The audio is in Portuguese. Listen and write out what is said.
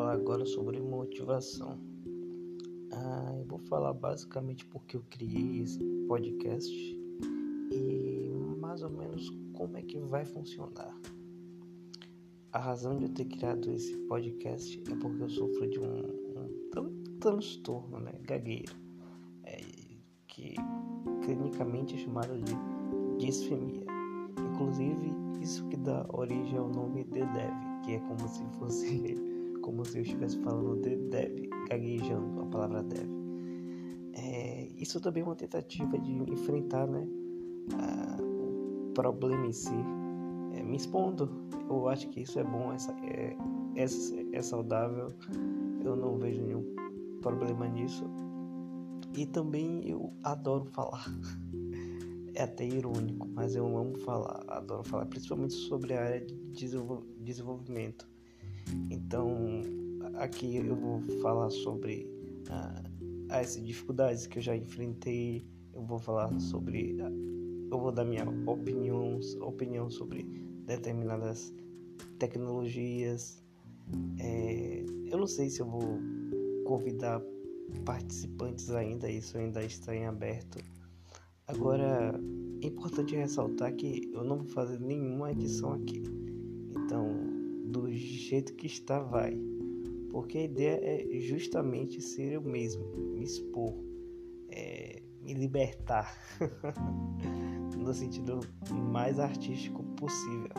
falar agora sobre motivação. Ah, eu vou falar basicamente porque eu criei esse podcast e mais ou menos como é que vai funcionar. A razão de eu ter criado esse podcast é porque eu sofro de um, um transtorno, né, gagueiro, é, que clinicamente é chamado de disfemia. Inclusive, isso que dá origem ao nome The Dev, que é como se fosse como se eu estivesse falando The Dev, gaguejando a palavra Dev. É, isso também é uma tentativa de enfrentar né, a, o problema em si, é, me expondo. Eu acho que isso é bom, essa, é, é, é saudável, eu não vejo nenhum problema nisso. E também eu adoro falar. é até irônico, mas eu amo falar, adoro falar, principalmente sobre a área de desenvolvimento. Então, aqui eu vou falar sobre ah, as dificuldades que eu já enfrentei, eu vou falar sobre, eu vou dar minha opinião, opinião sobre determinadas tecnologias. É, eu não sei se eu vou convidar participantes ainda, isso ainda está em aberto Agora, é importante ressaltar que eu não vou fazer nenhuma edição aqui. Então, do jeito que está, vai. Porque a ideia é justamente ser eu mesmo, me expor, é, me libertar, no sentido mais artístico possível.